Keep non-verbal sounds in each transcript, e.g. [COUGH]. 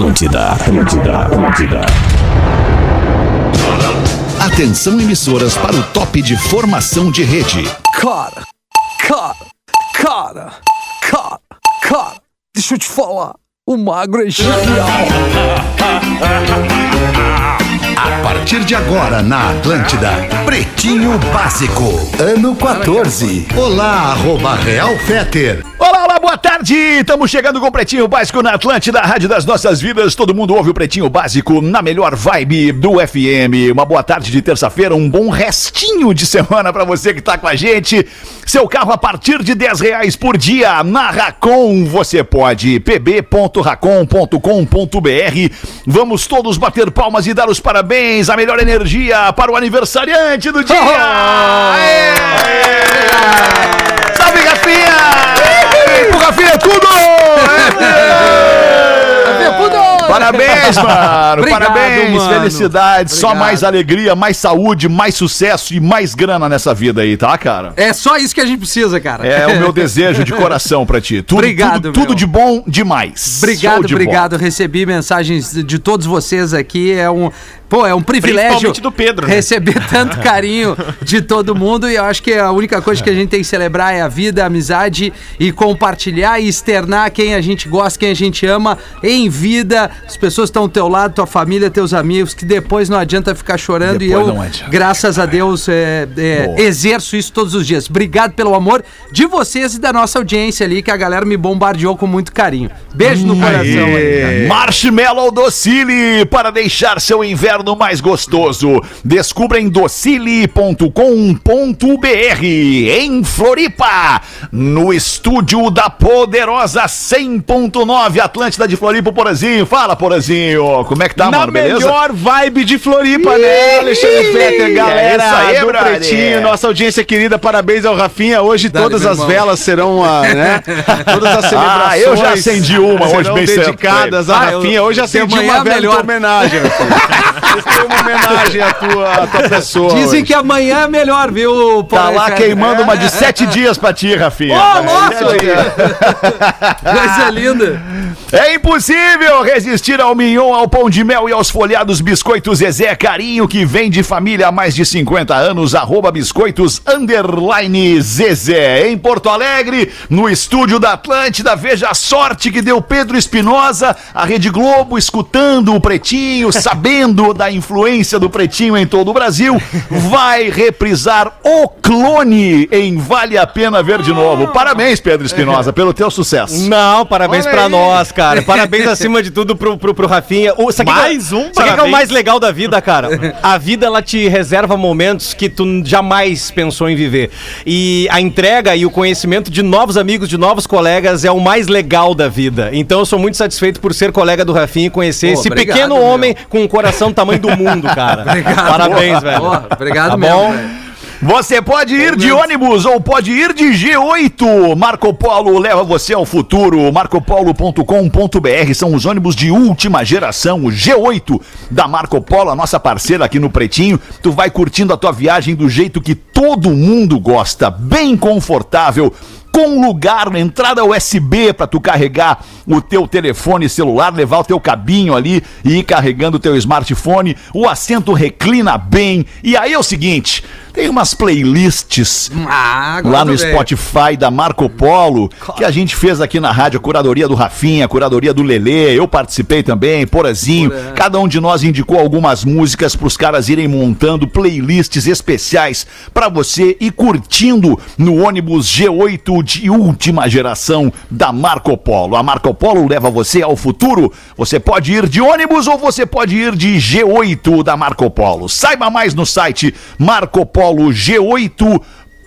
Atlântida, Atlântida, Atlântida. Atenção emissoras para o top de formação de rede. Cara, cara, cara, cara, cara, deixa eu te falar, o magro é genial. A partir de agora na Atlântida, Pretinho Básico, ano 14. Olá, arroba Real Feter. Olá, olá, boa tarde! Estamos chegando com o Pretinho Básico na Atlântida, Rádio das Nossas Vidas. Todo mundo ouve o Pretinho Básico na melhor vibe do FM. Uma boa tarde de terça-feira, um bom restinho de semana para você que tá com a gente. Seu carro a partir de 10 reais por dia. Na Racon você pode. pb.racon.com.br Vamos todos bater palmas e dar os parabéns, a melhor energia para o aniversariante do dia! [LAUGHS] Aê! Salve, Rafinha! Pro Rafinha [LAUGHS] tudo! Parabéns, mano! Obrigado, Parabéns, mano. felicidades, só Obrigado. mais alegria, mais saúde, mais sucesso e mais grana nessa vida aí, tá, cara? É só isso que a gente precisa, cara. É o meu [LAUGHS] desejo de coração pra ti. Tudo, Obrigado, tudo, tudo de bom demais. Obrigado, de obrigado. Recebi mensagens de todos vocês aqui. É um, pô, é um privilégio do Pedro, né? receber [LAUGHS] tanto carinho de todo mundo. E eu acho que a única coisa que a gente tem que celebrar é a vida, a amizade e compartilhar e externar quem a gente gosta, quem a gente ama em vida. As pessoas estão ao teu lado, tua família, teus amigos, que depois não adianta ficar chorando. e Depois eu, não adianta. graças a Deus, é, é, exerço isso todos os dias. Obrigado pelo amor de vocês e da nossa audiência ali, que a galera me bombardeou com muito carinho. Beijo no coração aí. Marshmallow Docile para deixar seu inverno mais gostoso. Descubra em docile.com.br em Floripa, no estúdio da poderosa 100.9 Atlântida de Floripa, Porazinho. Fala, Porazinho. Como é que tá, Na mano? Beleza? melhor vibe de Floripa, né? Alexandre Fetter, galera é isso aí, do brother. Pretinho, nossa audiência querida, parabéns ao Rafinha. Hoje Dale, todas as irmão. velas serão, ah, né? [LAUGHS] Todas as celebrações. Ah, eu já acendi uma hoje serão bem dedicadas pra a. Ah, eu- Rafinha. Hoje acendi uma vela melhor. homenagem, [LAUGHS] Esse foi uma homenagem à tua, à tua pessoa. Dizem hoje. que amanhã é melhor, viu, Tá Paulo lá Fetter? queimando É. uma de sete dias pra ti, Rafinha. Ô, nossa! [LAUGHS] Coisa linda. É impossível resistir ao mignon, ao pão de mel e aos folhados biscoitos Zezé Carinho, que vem de família há mais de 50 anos, arroba biscoitos underline Zezé. Em Porto Alegre, no estúdio da Atlântida, veja a sorte que deu Pedro Espinosa, a Rede Globo, escutando o Pretinho, sabendo da influência do Pretinho em todo o Brasil, vai reprisar o clone em Vale a Pena Ver de Novo. Parabéns, Pedro Espinosa, pelo teu sucesso. Não, parabéns Olha pra aí. nós, cara. Parabéns [LAUGHS] acima de tudo pro, pro, pro Rafinha. O, sabe Mais que, um Sabe o que é o parabéns. mais legal da vida, cara? A vida, ela te reserva momentos que tu jamais pensou em viver. E a entrega e o conhecimento de novos amigos, de novos colegas é o mais legal da vida. Então eu sou muito satisfeito por ser colega do Rafinha e conhecer Pô, esse obrigado, pequeno meu. homem com um coração do tamanho do mundo, cara. [LAUGHS] Parabéns, velho. Obrigado Tá mesmo. bom? velho. Você pode ir de ônibus ou pode ir de G8. Marco Polo leva você ao futuro. marcopolo.com.br são os ônibus de última geração, o G8 da Marco Polo, a nossa parceira aqui no Pretinho. Tu vai curtindo a tua viagem do jeito que todo mundo gosta, bem confortável. Com lugar, entrada USB para tu carregar o teu telefone celular, levar o teu cabinho ali e ir carregando o teu smartphone. O assento reclina bem. E aí é o seguinte, tem umas playlists Ah, lá no vê. Spotify da Marco Polo, que a gente fez aqui na rádio, curadoria do Rafinha, a curadoria do Lelê, eu participei também, Porazinho. Cada um de nós indicou algumas músicas para os caras irem montando playlists especiais para você ir curtindo no ônibus G8 de última geração da Marco Polo. A Marco Polo leva você ao futuro. Você pode ir de ônibus ou você pode ir de G8 da Marco Polo. Saiba mais no site Marco Polo G8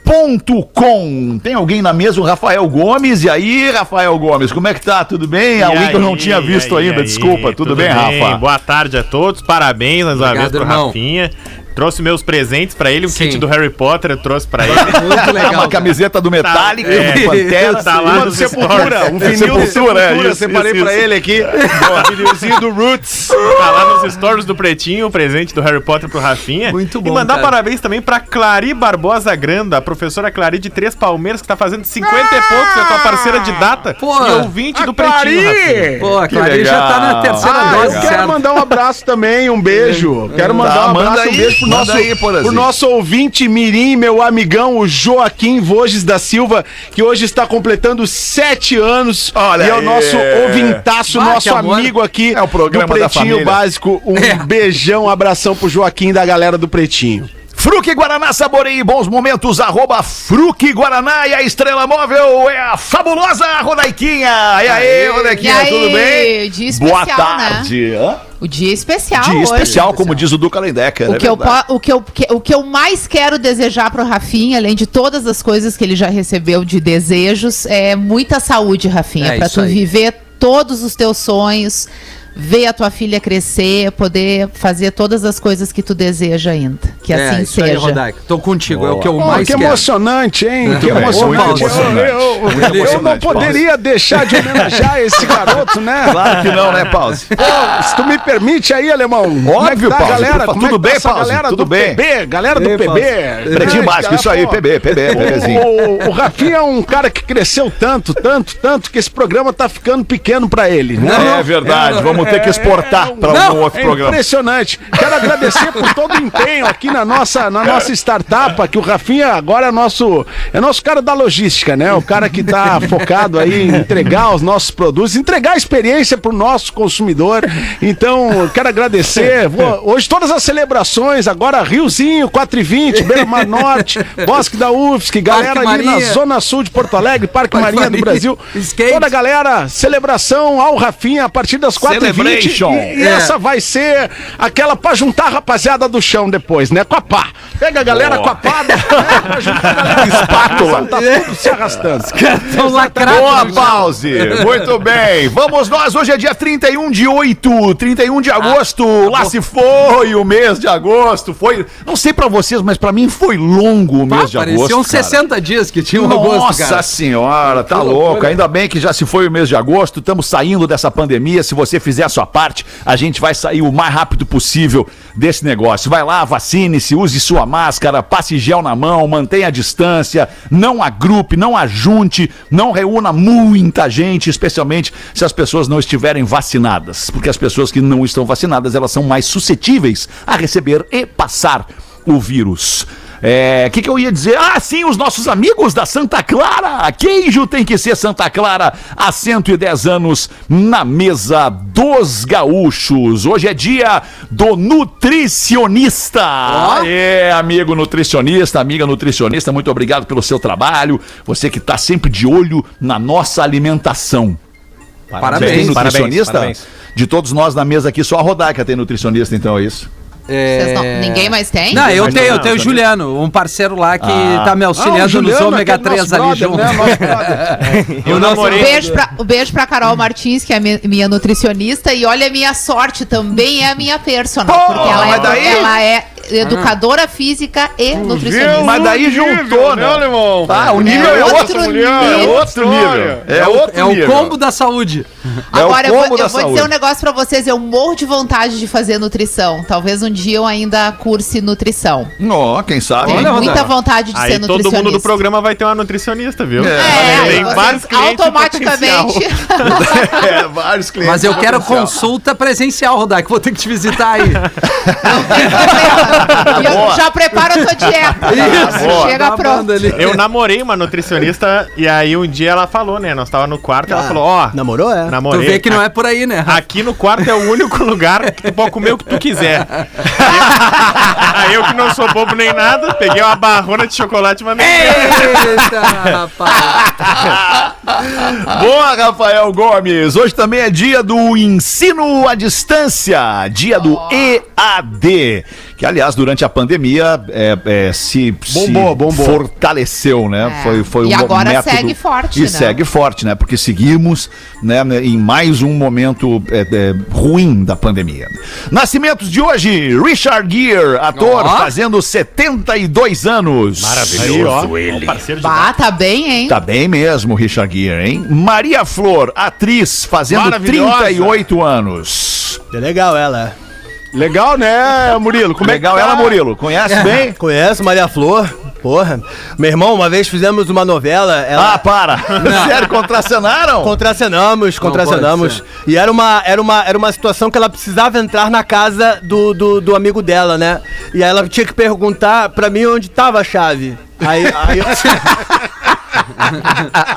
Ponto com. Tem alguém na mesa, o Rafael Gomes. E aí, Rafael Gomes, como é que tá? Tudo bem? E alguém que eu não aí, tinha visto aí, ainda, e desculpa. aí, Tudo, bem, Rafa? Boa tarde a todos, parabéns mais uma Obrigado, vez pro irmão. Rafinha. Trouxe meus presentes pra ele, um Sim. kit do Harry Potter, eu trouxe pra ele. [LAUGHS] Muito legal. Uma camiseta do Metallica, é. um Pantera. Tá lá do Sepultura, stories. um vinil do Sepultura, é, separei isso, pra isso. ele aqui. [LAUGHS] Um vinilzinho do Roots. Tá lá nos stories do Pretinho, o presente do Harry Potter pro Rafinha. Muito bom, E mandar cara. parabéns também pra Clari Barbosa Granda, a professora Clari de Três Palmeiras, que tá fazendo 50 e poucos, é tua parceira de data Pô, e ouvinte do Pretinho, Clari! Rafinha. Pô, a Clarinha já tá na terceira Ah, eu dose, quero certo? mandar um abraço também, um beijo. Quero mandar Tá, um abraço, um beijo pro manda nosso, aí, pro nosso ouvinte Mirim, meu amigão, o Joaquim Voges da Silva, que hoje está completando sete anos. Olha e é o aí. nosso ouvintaço, Ah, nosso amigo aqui É o programa do da Pretinho família. Básico. Um [LAUGHS] É. beijão, um abração pro Joaquim da galera do Pretinho. Fruque Guaraná, saboreie bons momentos, arroba Fruque Guaraná e a estrela móvel é a fabulosa Rodaiquinha. E aí, Rodaiquinha, E aí, tudo bem? dia especial, Boa tarde. Hã? O dia especial Dia hoje. especial, como diz o Duca Lendecker. O é que, eu, o, que eu, o que eu mais quero desejar pro Rafinha, além de todas as coisas que ele já recebeu de desejos, é muita saúde, Rafinha, É pra isso tu aí. viver todos os teus sonhos, ver a tua filha crescer, poder fazer todas as coisas que tu deseja ainda. Que É, assim isso aí, seja. Rodaica. Tô contigo, é o que eu Oh, mais que quero. emocionante, hein? Que bem, emocionante. emocionante. Eu, eu- Muito eu não emocionante, poderia deixar de homenagear esse garoto, né? Claro que não, né, Pause? Pô, se tu me permite aí, alemão. é Óbvio, tá, Pause. galera? Tudo é bem, tá essa Pause? galera Tudo do bem. PB, galera do Ei, PB. Pretinho básico, isso aí, PB, PB, PBzinho. O, Rafinha é um cara que cresceu tanto, tanto, tanto, que esse programa tá ficando pequeno pra ele. Né? É verdade, vamos ter que exportar para Não, algum outro É programa. impressionante. Quero agradecer por todo o empenho aqui na nossa, na nossa startup, que o Rafinha agora é nosso, é nosso cara da logística, né? O cara que tá focado aí em entregar os nossos produtos, entregar a experiência pro nosso consumidor. Então, quero agradecer. Vou- hoje todas as celebrações, agora Riozinho, 4 e 20, Beira Mar Norte, Bosque da UFSC, galera Parque ali na. Zona Sul de Porto Alegre, Parque, Parque Marinha do. Brasil. Skate. Toda a galera, celebração ao Rafinha a partir das 4 e 20 Celebration. E, e É. essa vai ser aquela pra juntar a rapaziada do chão depois, né? Com a pá. Pega a galera com a pá, né? [LAUGHS] pra juntar a galera. Espátula. Tá tudo se arrastando. Tão lacrados. Boa pause! Muito bem! Vamos nós, hoje é dia 31 de 8, 31 de agosto. Lá se foi o mês de agosto. Foi, não sei pra vocês, mas pra mim foi longo o mês de agosto. Pareciam cara. 60 dias que tinha um agosto, Nossa senhora, tá louco. Ainda bem que já se foi o mês de agosto, estamos saindo dessa pandemia. Se você fizer a sua parte, a gente vai sair o mais rápido possível desse negócio. Vai lá, vacine-se, use sua máscara, passe gel na mão, mantenha a distância, não agrupe, não ajunte, não reúna muita gente, especialmente se as pessoas não estiverem vacinadas. Porque as pessoas que não estão vacinadas, elas são mais suscetíveis a receber e passar o vírus. É, o que, que eu ia dizer? Ah, sim, os nossos amigos da Santa Clara. Queijo tem que ser Santa Clara há 110 anos na mesa dos gaúchos. Hoje é dia do nutricionista. É, amigo nutricionista, amiga nutricionista, muito obrigado pelo seu trabalho. Você que está sempre de olho na nossa alimentação. Tem Parabéns. nutricionista? parabéns. De todos nós na mesa aqui, só a Rodaica tem nutricionista, então é isso? Vocês não- ninguém mais tem? Não, eu tenho, não, eu tenho o. Juliano, um parceiro lá que Ah. tá me Ah, auxiliando Juliano, nos ômega aquele 3 nosso ali brother, junto. né? [LAUGHS] Eu namorei. Um beijo, pra, um beijo pra Carol Martins, que é a mi- minha nutricionista, e olha a minha sorte, também é a minha personal, Pô, porque ela é, daí- ela é educadora física e nutricionista. Mas daí juntou, né? alemão? Ah, o nível é, É outro, outro nível. É outro nível. É, outro É o combo da saúde. É Agora, eu vou, eu vou dizer um negócio pra vocês. Eu morro de vontade de fazer nutrição. Talvez um dia eu ainda curse nutrição. Ó, quem sabe? Tenho Olha, muita vontade de Aí ser todo nutricionista. mundo do programa vai ter uma nutricionista, viu? É, É, Tem vários clientes automaticamente. [LAUGHS] é, vários clientes. Mas eu quero potencial. consulta presencial, Rodaica. Vou ter que te visitar aí. E eu já preparo a tua dieta. boa. Chega pronto. Eu namorei uma nutricionista e aí um dia ela falou, né? Nós tava no quarto e ela falou, ó, Namorou, é? Tu namorei. vê que não é por aí, né? Aqui no quarto é o único lugar que tu pode comer o que tu quiser. [LAUGHS] Aí eu que não sou bobo nem nada, peguei uma barrona de chocolate e mandei. Eita, rapaz. Boa, Rafael Gomes. Hoje também é dia do ensino à distância, dia do EAD, que aliás durante a pandemia é, é, se, Bombou, se bombou. fortaleceu, né? É. Foi, foi E um agora método segue forte, e né? segue forte, né? Porque seguimos né, em mais um momento é, é, ruim da pandemia. Nascimentos de hoje: Richard Gere, ator, Ó. fazendo 72 anos. Aí, ó. Parceiro de Bah, tá bem, hein? Tá bem mesmo, Richard Gere, hein? Maria Flor, atriz, fazendo Maravilhosa. 38 anos. É legal ela. Legal, né, Murilo? Como Legal é que tá? ela, Murilo. Conhece bem? Conhece Maria Flor? Porra. Meu irmão, uma vez fizemos uma novela. Ela... Ah, para. [LAUGHS] Sério, contracenaram? Contracenamos, contracenamos. E era uma, era, uma, era uma situação que ela precisava entrar na casa do, do, do amigo dela, né? E aí ela tinha que perguntar pra mim onde tava a chave. Aí, aí eu... [LAUGHS]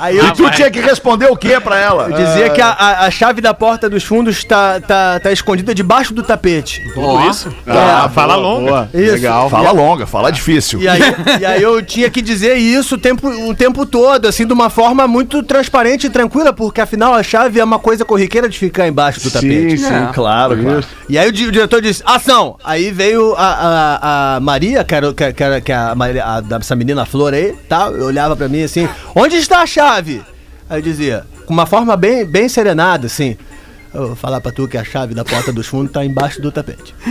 aí eu, E tu tinha que responder o que pra ela? eu dizia que a, a, a chave da porta dos fundos tá, tá, tá escondida debaixo do tapete. Tudo isso? Ah, fala boa, longa. boa. Isso. Legal. Fala longa, fala difícil. E aí, e aí eu tinha que dizer isso o tempo, o tempo todo, assim, de uma forma muito transparente e tranquila, porque afinal a chave é uma coisa corriqueira de ficar embaixo do tapete. Sim, sim. É. Claro, claro. E aí o, di- o diretor disse, ação! Aí veio a, a, a Maria, que era, que, que a, a, da- essa menina Flor aí, tá? Eu olhava pra mim assim, onde está a chave? Aí eu dizia, com uma forma bem, bem serenada, assim. Eu vou falar pra tu que a chave da porta dos fundos tá embaixo do tapete. [LAUGHS]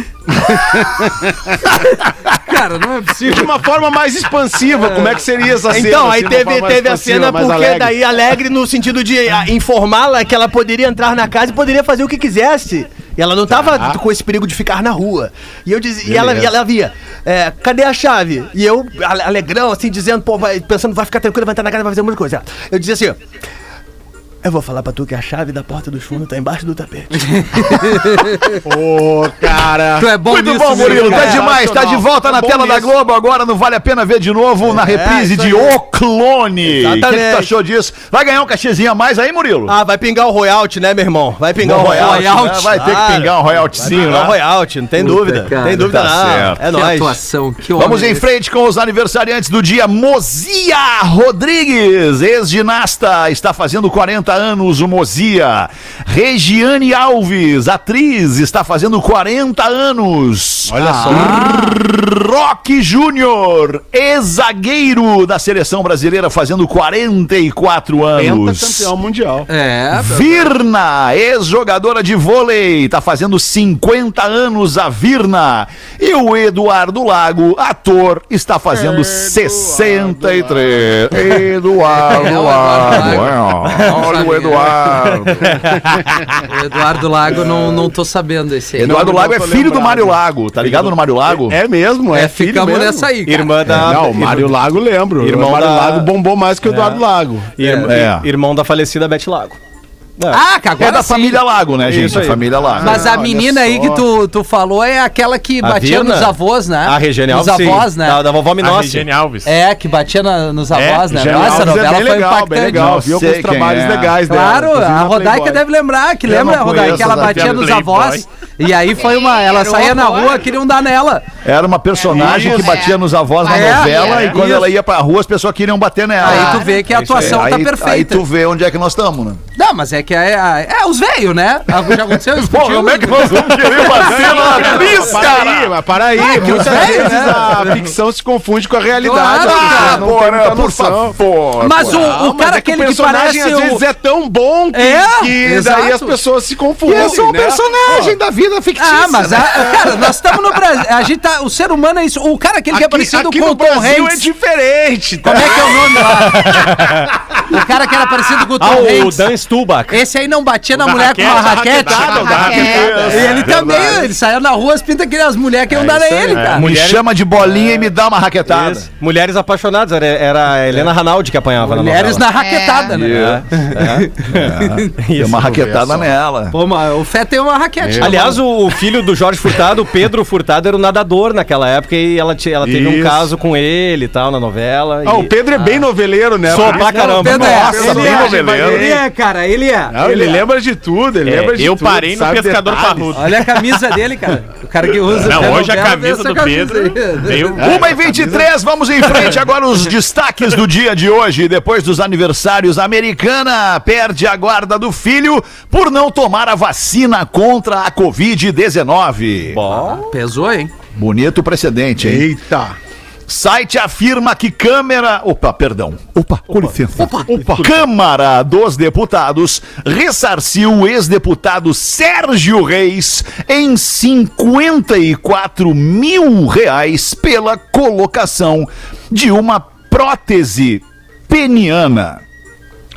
Cara, não é possível. De uma forma mais expansiva, como é que seria essa cena? Então, aí assim, teve, teve a cena porque alegre? daí alegre no sentido de ah, informá-la que ela poderia entrar na casa e poderia fazer o que quisesse. E ela não tava Tá. com esse perigo de ficar na rua. E eu dizia, e ela, e ela via, é, cadê a chave? E eu, ale- alegrão, assim, dizendo, pô, vai, pensando, vai ficar tranquilo, vai entrar na casa, vai fazer muita coisa. Eu dizia assim, eu vou falar pra tu que a chave da porta dos fundos tá embaixo do tapete. [LAUGHS] Ô, cara. Tu é bom Muito nisso, bom, Murilo. Tá demais. Tá de volta na Tá tela da. Globo agora. Não vale a pena ver de novo na reprise isso de. O Clone. O que, tu achou disso? Vai ganhar um cachezinho a mais aí, Murilo? Ah, vai pingar o royalty, né, meu irmão? Vai pingar o royalty. royalty, né? Vai ter que pingar um royaltyzinho, né? royalty, não tem Puta, dúvida. cara. tem dúvida Tá não. certo. É Que nóis. atuação, que Vamos em frente com os aniversariantes do dia. Mozia Rodrigues, ex-ginasta, está fazendo 40 anos. O Mozia. Regiane Alves, atriz, está fazendo 40 anos. Olha só. Rock Júnior, ex-zagueiro da seleção brasileira, fazendo 44 anos. Pentacampeão mundial. É, Virna, ex-jogadora de vôlei, tá fazendo 50 anos a Virna. E o Eduardo Lago, ator, está fazendo 63. [LAUGHS] Eduardo É, Lago. Eduardo é, Olha o Eduardo. [LAUGHS] o [LAUGHS] Eduardo Lago não, não tô sabendo esse aí. Eduardo não Lago é filho do lembrado. Mário Lago, tá ligado no Mário Lago? É mesmo, é, É, filho ficamos mesmo. nessa aí, cara. Irmã da. Não, o Mário Lago lembro. Irmão o Mário da- Lago bombou mais que o Eduardo Lago. Irmã- É. Irmão da falecida Beth Lago. Ah, que agora É da sim. família Lago, né, gente? Isso aí. Família Lago. Mas a olha menina aí que tu, tu falou é aquela que A batia Virna? nos avós, né? A Regiane Nos Alves, sim. avós, né? Da, da vovó A Minossi. Regiane Alves. É, que batia na- nos avós, né? Regiane Nossa, a Alves é novela bem foi legal, impactante. bem legal. Não Vi alguns sei quem trabalhos é. legais dela. Claro, a Rodaica Playboy. deve lembrar, que Eu lembra, não Rodaica, que ela batia nos avós. E aí foi uma. Ela saía na rua, queriam dar nela. Era uma personagem que batia nos avós na É, novela é, e quando ela ia pra rua as pessoas queriam bater nela. Aí tu vê que a atuação aí, tá Aí perfeita. tu vê onde é que nós estamos, né? Não, mas é que é, é, é os velhos, né? Já aconteceu isso. Pô, como é que nós vamos querer bater na atriz, Para aí, cara? mas para aí. Muitas velho, vezes né? a ficção se confunde com a realidade. Claro, cara. não né, muita por favor. Mas o, o mas cara é que aquele o que personagem parece às o... vezes é tão bom que, É, que daí as pessoas se confundem. Esse é um né? personagem da vida fictícia. Ah, mas, né? a- cara, nós estamos no Brasil. A gente tá. O ser humano é isso. O cara aquele que é Aqui, parecido aqui com o Tom Brasil é Hanks. diferente. tá? Como é que é o nome lá? [LAUGHS] o cara que era parecido com o Tom Ah, o Hanks. Dan Stubach. Esse aí não batia na mulher com uma raquete, da Uma raquete. E ele também, ele saiu na rua, as pintas que as mulheres queriam dar nele, cara. Me chama de bolinha e me dá uma raquetada. Mulheres apaixonadas, era, a Helena Ranaldi que apanhava Mulheres na na raquetada, né? Tem [LAUGHS] uma raquetada nela. Pô, mas o Fé tem uma raquete. né, Aliás, o, filho do Jorge Furtado, o Pedro Furtado, era o nadador naquela época e ela, ela teve um caso com ele e tal na novela. Ah, o Pedro é bem noveleiro, né? Sou pra caramba. Pedro é, Nossa, ele bem é, noveleiro. Ele é, cara, ele é. Não, ele lembra de tudo, ele É, lembra de eu tudo. parei no pescador parrudo. Olha a camisa dele, cara. O cara que usa Não, hoje a camisa do Pedro aí. veio... 1 e 23, vamos em frente agora os destaques do dia de hoje. Depois dos aniversários, a americana perde a guarda do filho por não tomar a vacina contra a Covid-19. Pesou, hein? Bonito precedente, hein? Eita. Site afirma que Câmara. Opa, perdão. Opa, com licença. Opa, Câmara dos Deputados ressarciu o ex-deputado Sérgio Reis em 54 mil reais pela colocação de uma prótese peniana.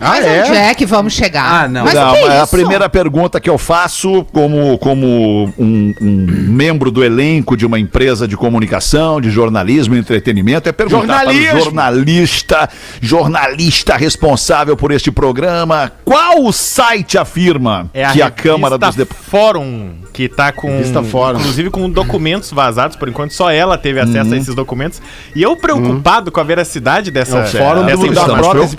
Ah, Mas onde é que vamos chegar? Ah, não. Mas Não, o que é é a primeira pergunta que eu faço como, como um, um membro do elenco de uma empresa de comunicação, de jornalismo e entretenimento é perguntar para o Jornalismo. jornalista, jornalista responsável por este programa, qual site afirma É a que a Câmara dos Deputados... Fórum, que tá com. Revista Fórum. Inclusive com documentos vazados, por enquanto só ela teve acesso a Uhum. esses documentos. E eu preocupado com a veracidade dessa, É o Fórum dessa do- da prótese.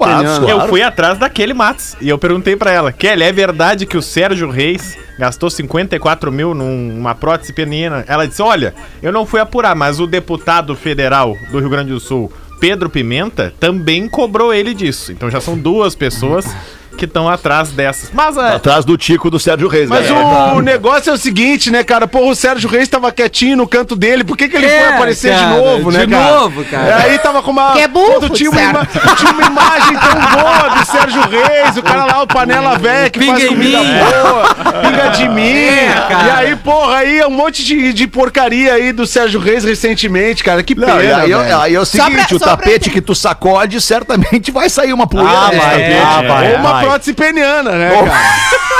Eu fui atrás daquele Matos e eu perguntei pra ela, Kelly, é verdade que o Sérgio Reis gastou 54 mil numa prótese peniana? Ela disse, olha, eu não fui apurar, mas o deputado federal do Rio Grande do Sul, Pedro Pimenta, também cobrou ele disso. Então já são duas pessoas que estão atrás dessas. Mas é, Atrás do Tico do Sérgio Reis. Mas né? o negócio é o seguinte, né, cara? Porra, o Sérgio Reis tava quietinho no canto dele. Por que, que ele É, foi aparecer cara, de novo, né, de cara? novo, cara. É, aí tava com uma. Que é burro, tinha uma, ima- tinha uma imagem tão boa do Sérgio Reis, o cara lá, o panela velha que Pinga faz comida mim. boa, pinga de mim. É, cara. E aí, porra, aí um monte de, de porcaria aí do Sérgio Reis recentemente, cara. Que pena. Não, e aí, velho. aí é o seguinte, pra- o pra tapete que tu sacode, certamente vai sair uma poeira. Ah, vai, ah. Ou uma vai. Prótese peniana, né, cara? [LAUGHS]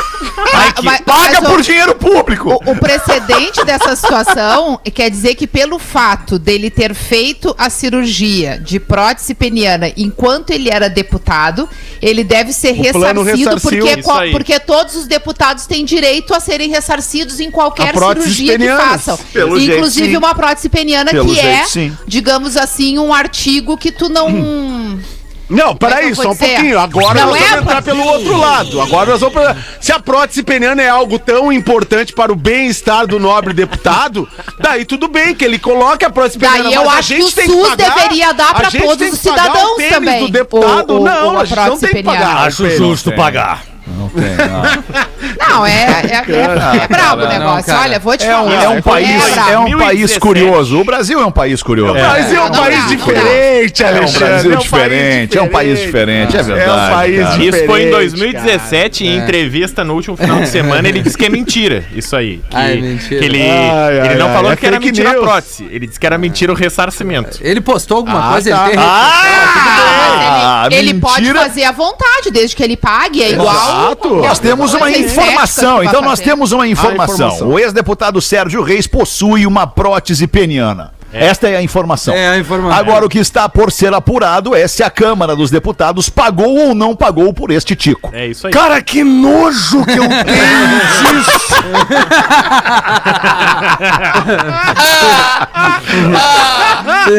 Mas- mas Paga o- por dinheiro público! O, o precedente dessa situação [LAUGHS] quer dizer que pelo fato dele ter feito a cirurgia de prótese peniana enquanto ele era deputado, ele deve ser O ressarcido porque, porque todos os deputados têm direito a serem ressarcidos em qualquer cirurgia que penianas. façam. Pelo jeito, Inclusive sim. uma prótese peniana Pelo que jeito, é, sim. digamos assim, um artigo que tu não [CLEARS THROAT] [LAUGHS] Não, peraí, que só um dizer? pouquinho. Agora Não nós é vamos entrar pelo outro lado. Agora nós vamos pra... Se a prótese peniana é algo tão importante para o bem-estar do nobre deputado, daí tudo bem que ele coloque a prótese Daí peniana. eu mas a acho que gente o tem SUS pagar- deveria dar a gente todos tem os que pagar cidadãos o também, do deputado, o- o- não, a a gente não tem que pagar. Acho justo pagar. [LAUGHS] Não, é, é, é, é brabo o negócio. não, cara. Olha, vou te É um, falar. é um país, brabo. é um país 2017. curioso. O Brasil é um país curioso. O Brasil é um Não país não diferente, É um Alexandre. Brasil é um país diferente, é um país diferente, é verdade. É um país diferente. Isso foi em cara. 2017, em entrevista no último final de [LAUGHS] semana, ele disse que é mentira. Isso aí. Que, Ah, é mentira. que ele, Ai, ele ai, não ai, falou é que era mentira news. a prótese. Ele disse que era mentira o ressarcimento. Ele postou alguma Ah, coisa, tá. ele tem Ah, Mas ele, ele pode mentira. fazer à vontade, desde que ele pague, é igual. Exato. Nós temos uma informação, então nós temos uma informação. O ex-deputado Sérgio Reis possui uma prótese peniana. Esta é a informação. É a informação. Agora, o que está por ser apurado é se a Câmara dos Deputados pagou ou não pagou por este tico. É isso aí. Cara, que nojo que eu tenho [LAUGHS] disso.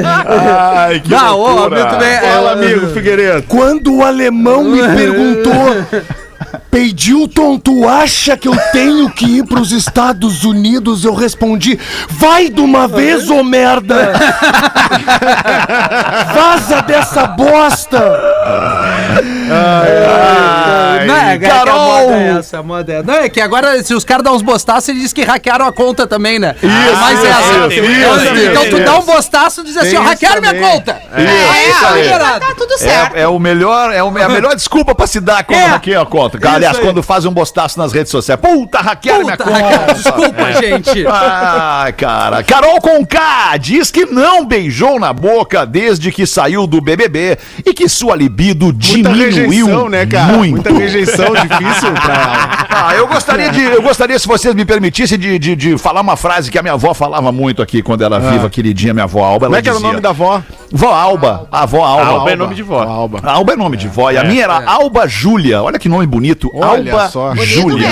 Ai, que Não, muito bem. Fala, é, amigo Figueiredo. Quando o alemão me perguntou, Peidilton, tu acha que eu tenho que ir pros Estados Unidos? Eu respondi, vai de uma vez, ô merda! [LAUGHS] Vaza dessa bosta! Não, é, que a Carol! Moda é essa, a moda é. Não, é que agora, se os caras dão uns bostaços, ele diz que hackearam a conta também, né? Isso, Mas isso, essa. isso, então, isso, então tu isso. dá um bostaço e diz assim, ó, hackearam minha conta. É, tá aí liberado. tá tudo certo. É, é o melhor, é, o- é a melhor desculpa pra se dar quando É. hackeia a conta. Isso Aliás, aí. quando faz um bostaço nas redes sociais. Puta, hackearam minha Puta, conta. hackearam. Desculpa, gente. Ai, cara. Carol Conká diz que não beijou na boca desde que saiu do BBB e que sua libido Muita diminuiu rejeição, né, cara? muito. Muita rejeição difícil [LAUGHS] pra ela. Ah, eu gostaria de, eu gostaria, se vocês me permitissem, de, de, de falar uma frase que a minha avó falava muito aqui quando era viva, queridinha, minha avó Alba. Como ela é que era o nome da avó? Vó Alba. A avó Alba. Alba é nome de vó. Alba. Alba é nome de vó. E a minha era Alba Júlia. Olha que nome bonito. Olha Alba só. Bonito Júlia.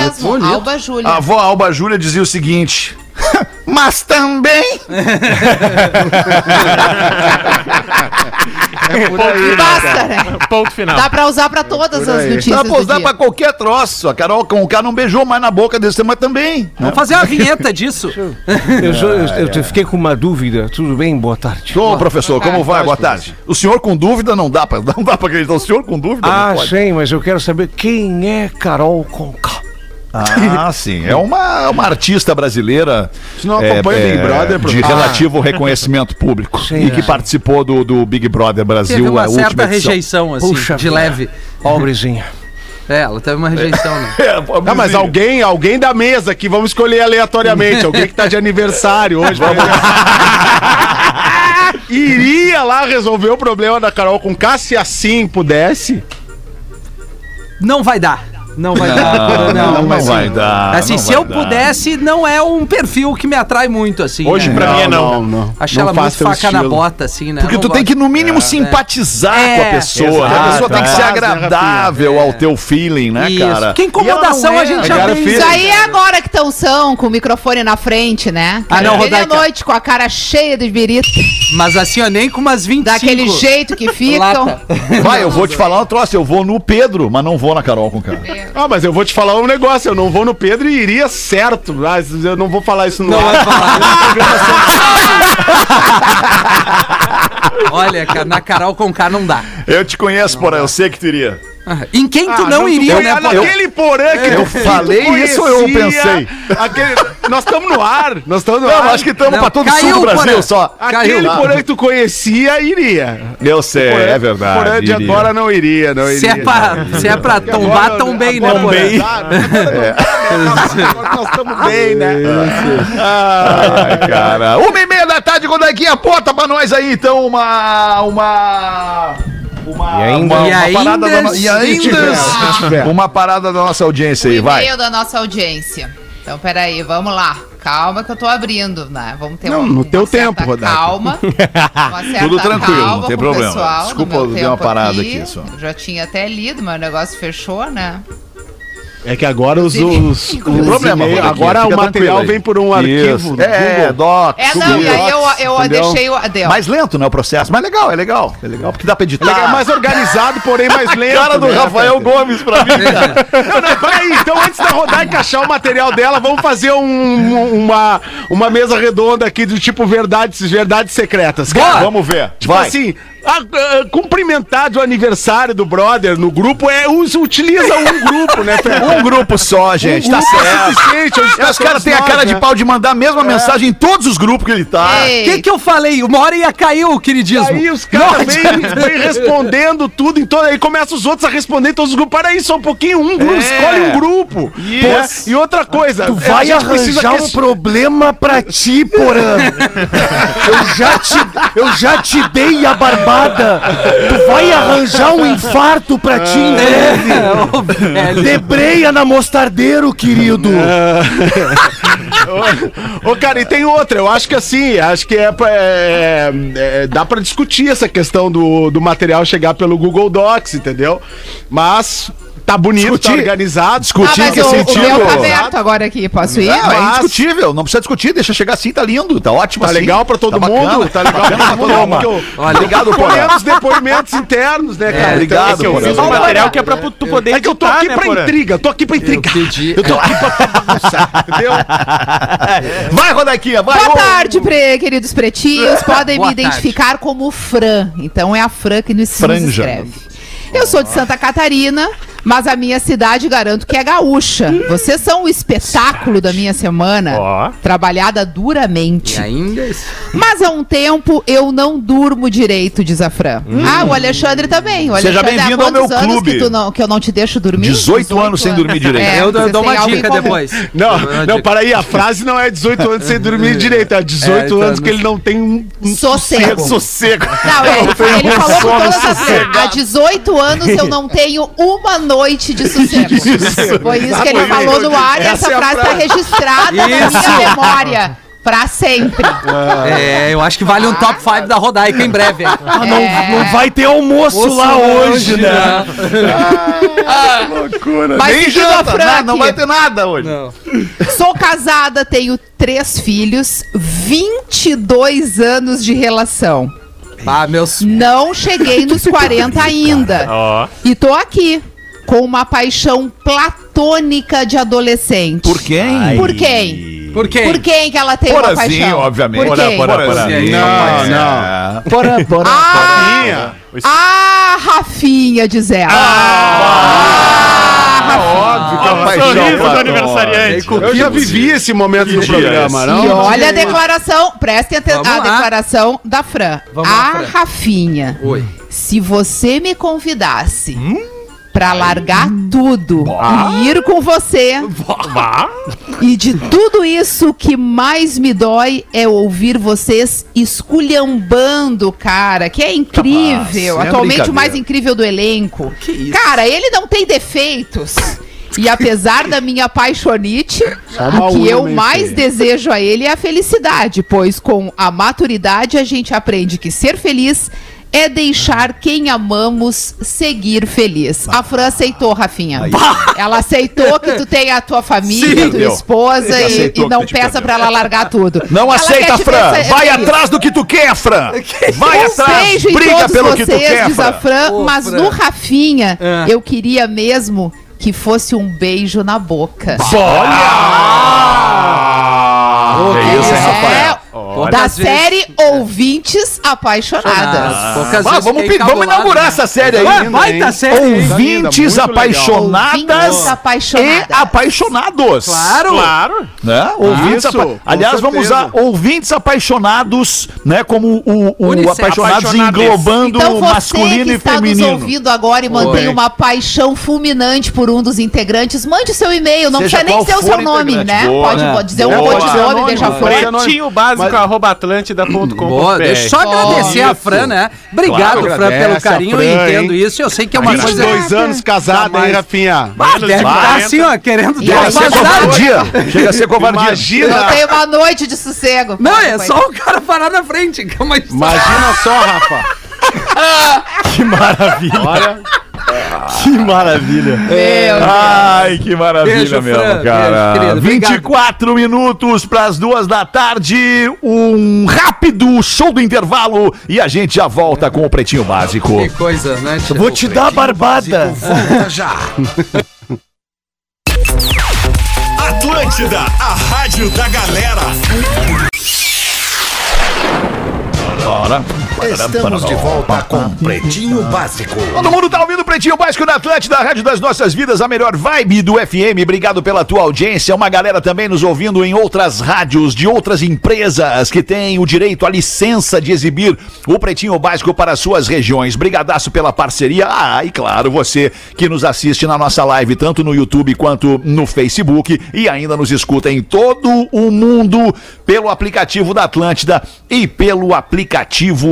Alba Júlia. A avó Alba Júlia dizia o seguinte. [LAUGHS] Mas também. [LAUGHS] Basta, né? Ponto final. Dá pra usar pra todas as notícias Dá pra usar pra qualquer troço. A Carol com o cara não beijou mais na boca desse tema também. Vamos fazer uma vinheta disso. Eu, só- eu- eu fiquei com uma dúvida. Tudo bem? Boa tarde. Ô, professor, como vai? Boa tarde. O senhor com dúvida não dá pra, [LAUGHS] não dá pra acreditar. O senhor com dúvida Ah, não pode. sim, mas eu quero saber quem é Carol Conká. Ah, [LAUGHS] sim. É uma, uma artista brasileira. Você não acompanha é, Big Brother, De professor? relativo reconhecimento público. Sim, e que é. participou do, do Big Brother Brasil, Teve uma a certa rejeição, assim, Puxa de leve. Pobrezinha. [LAUGHS] É, ela teve uma rejeição, né? É, Não, mas alguém, alguém da mesa aqui, vamos escolher aleatoriamente. alguém que tá de aniversário hoje. vai- Iria lá resolver o problema da Carol com K se assim pudesse. Não vai dar. Não vai Não, dar. não, não, mas vai sim. dar. Assim, não se vai eu dar. pudesse, não é um perfil que me atrai muito, assim. Hoje, né? pra mim, é não. Não, não. Não ela muito faca na estilo. bota, assim, né? Porque tu não tem que, gosto. no mínimo, simpatizar É, com a pessoa. exato, a pessoa tem que é. ser né, agradável ao teu feeling, né, Isso. cara? Que incomodação não a gente é, já cara, tem. Isso aí é agora que estão são, com o microfone na frente, né? Ah, não, Rodaica. noite com a cara cheia de birita, Mas assim, ó, nem com umas 25. daquele jeito que ficam. Vai, eu vou te falar um troço. Eu vou no Pedro, mas não vou na Carol com cara. Ah, mas eu vou te falar um negócio. Eu não vou no Pedro e iria certo. Mas eu não vou falar isso no Não ar. vai falar. [LAUGHS] Olha, cara, na Carol com K não dá. Eu te conheço, porra. Eu sei que tu iria. Em quem tu Ah, não, tu iria, foi- né, ah, Porã? Naquele porã que Eu tu- que tu falei isso eu pensei? aquele- nós estamos no ar. Nós estamos no Não, ar. acho que estamos Não, pra todo o sul caiu, do Brasil Porã. só. Aquele caiu. porã que tu conhecia, iria. Eu sei, Porã- é verdade. Porã de iria. agora não iria, não iria. Se é pra, se é pra tombar, Agora- tão bem, né, agora Porã? não dá, né? [LAUGHS] Agora nós estamos bem, né? Ai, cara. Uma e meia da tarde, quando é que aponta pra nós aí, então, uma. Uma. Uma, E ainda- uma, E uma ainda parada da no... E ainda tiver, se tiver. uma parada da nossa audiência aí, o vai. da nossa audiência. Então, peraí, vamos lá. Calma que eu tô abrindo, né? Vamos ter Não, um- no uma teu certa tempo, Rodaica. Calma. [LAUGHS] Uma certa Tudo tranquilo, calma não tem problema. pessoal, Desculpa, eu dei uma parada aqui, só. Eu já tinha até lido, mas o negócio fechou, né? É que agora os. os, [LAUGHS] os problema, agora o material vem por um arquivo. Isso. É, Google. docs. É, não, e aí eu, eu entendeu? deixei o. Deu. Mais lento, né, o processo. Mas legal, é legal. É legal, porque dá pra editar. Ele é mais organizado, porém mais [LAUGHS] lento. cara do né, Rafael? Gomes pra mim, cara. [LAUGHS] Não, não, peraí. Então, antes da Rodaica achar o material dela, vamos fazer um- uma, uma mesa redonda aqui do tipo verdades, verdades secretas. Cara, Vamos ver. Tipo Vai. assim, a- a- cumprimentar do aniversário do brother no grupo é usa, utiliza um grupo, né, Fer? Um grupo só, gente, Um tá grupo é certo. É, tá os caras têm a cara de né? pau de mandar a mesma mensagem em todos os grupos que ele tá. O que, que eu falei? Uma hora ia cair o queridismo. Aí os caras vêm respondendo tudo em todo. Aí começa os outros a responder em todos os grupos. Para aí, só um pouquinho, um grupo, É. escolhe um grupo. né? E outra coisa, Tu a vai arranjar um ques- problema pra ti, Porã. [LAUGHS] Eu já te, eu já te dei a barbada. Tu vai arranjar um infarto pra ti em breve. Ô, velho. Debreia na mostardeiro, querido. Ô, cara, e tem outra. Eu acho que assim, acho que é, é- é- dá pra discutir essa questão do, do material chegar pelo Google Docs, entendeu? Mas tá bonito, tá Discutir. organizado. Ah, Discutir mas em que o, o sentido? meu tá aberto agora aqui, posso ir? Não, é Mas- indiscutível, não precisa discutir, deixa chegar assim, tá lindo, tá ótimo Tá assim. legal pra todo Tá mundo? bacana, Tá legal pra bacana todo mundo? Eu- Olha, Obrigado, Porã. Colhendo depoimentos internos, né, cara? obrigado, Então, Eu Porã. fiz um material que é pra tu poder É que eu tô aqui né, pra Porã? intriga, eu tô aqui pra intrigar. entendi. Eu tô aqui pra bagunçar, entendeu? [LAUGHS] Vai, Rodaquinha, vai. Boa ô. tarde, pre- queridos pretinhos. Podem Boa me identificar como Fran. Então é a Fran que nos, nos Franja. escreve. Eu sou de Santa Catarina, mas a minha cidade garanto que é gaúcha. Vocês são o espetáculo da minha semana, Ó. trabalhada duramente. E ainda. Mas há um tempo eu não durmo direito, diz a Fran. Ah, o Alexandre também. O Seja Alexandre, há bem-vindo ao meu quantos anos clube. Que, tu não, que eu não te deixo dormir? 18 anos sem dormir direito. É, eu, dou uma dica depois. Não, não, para aí, a frase não é 18 anos sem dormir direito, é 18 É, então, anos que ele não tem um, um Sossego. Sossego. Não, [LAUGHS] ele, ele falou com todas as. Há 18 anos eu não tenho uma noite [LAUGHS] de sossego. Foi isso que ele falou no ar e Essa essa é frase está registrada na minha Isso. memória. Pra sempre. É, eu acho que vale um top 5 da Rodaica em breve. Ah, não, É. não vai ter almoço lá hoje, né? Mas Nem seguindo a janta, Fran nada, não aqui. vai ter nada hoje. Sou casada, tenho três filhos, 22 anos de relação. Ah, meus. Não cheguei nos 40 [LAUGHS] ainda. Ó. E tô aqui, com uma paixão platônica de adolescente. Por quem? Por quem? Por quê? Por quem que ela tem uma Porazinho, paixão? obviamente. Por quem? Porã, porã. Porazinho. Não, É. não. Porã, porã. Ah, ah, Rafinha, diz ela. Ah, Rafinha. Óbvio que é uma paixão, sorriso do aniversariante. Eu já vivi esse momento no programa, E não? olha a declaração, prestem atenção, a lá. declaração da Fran. Vamos lá, a Fran. Rafinha, Oi. se você me convidasse Hum? Pra largar tudo e ir com você, Vá. e de tudo isso, o que mais me dói é ouvir vocês esculhambando o cara, que é incrível. Capaz, é Atualmente o brincadeira. mais incrível do elenco. Que isso? Cara, ele não tem defeitos. E apesar da minha paixonite, o que eu mais desejo a ele é a felicidade, pois com a maturidade a gente aprende que ser feliz é deixar quem amamos seguir feliz. A Fran aceitou, Rafinha. [LAUGHS] Ela aceitou que tu tem a tua família, Sim, a tua esposa e, e não peça pra ela largar tudo. Não Ela aceita, Fran. Vai feliz. atrás do que tu quer, Fran. [LAUGHS] Vai um atrás. beijo em Briga todos pelo vocês, que tu quer, diz a Fran. Fran, Ô, mas Fran. no Rafinha, É. eu queria mesmo que fosse um beijo na boca. Olha! Que isso, hein, Rafael? É, da série Ouvintes Apaixonadas. Poucas Ah, vezes vamos, vamos inaugurar né? essa série aí. Linda, baita série. Ouvintes apaixonadas Ouvintes e apaixonados. Claro. Claro. Né? Ouvintes Isso, apa- Aliás, vamos usar ouvintes apaixonados, né? Como o, o apaixonados englobando Então você masculino que e está nos feminino. ouvindo agora e mantém Oi. uma paixão fulminante por um dos integrantes, mande o seu e-mail, não Seja precisa nem dizer o seu nome, né? Boa. Pode, pode dizer um codinome, Anônimo, beija-flor. Pretinho básico, atlântida.com.br. Boa, deixa eu só agradecer a Fran, né? Obrigado, Claro, Fran, pelo carinho. Fran, eu entendo hein? isso. Eu sei que é uma coisa. 22 anos casado, hein. Rafinha? Ah, deve de estar 40. assim, ó, querendo Chega Chega a ser covardia. Chega a ser covardia. Imagina, Eu tenho uma noite de sossego. Não, é só o cara parar na frente. que é imagina só, Rafa. [LAUGHS] Que maravilha. Olha, Que maravilha. Meu Deus. Ai, que maravilha Beijo, mesmo, Fran. cara. Beijo, querido. Obrigado. 24 minutos para as duas da tarde. Um rápido show do intervalo e a gente já volta com o Pretinho Básico. Que coisa, né? tia? Vou te dar a barbada. Volta já. [LAUGHS] Atlântida, a rádio da galera. Bora. Estamos de volta com Pretinho Básico. Todo mundo tá ouvindo o Pretinho Básico da Atlântida, a rádio das nossas vidas, a melhor vibe do FM. Obrigado pela tua audiência. Uma galera também nos ouvindo em outras rádios de outras empresas que têm o direito, a licença de exibir o Pretinho Básico para suas regiões. Brigadaço pela parceria. Ah, e claro, você que nos assiste na nossa live, tanto no YouTube quanto no Facebook e ainda nos escuta em todo o mundo pelo aplicativo da Atlântida e pelo aplicativo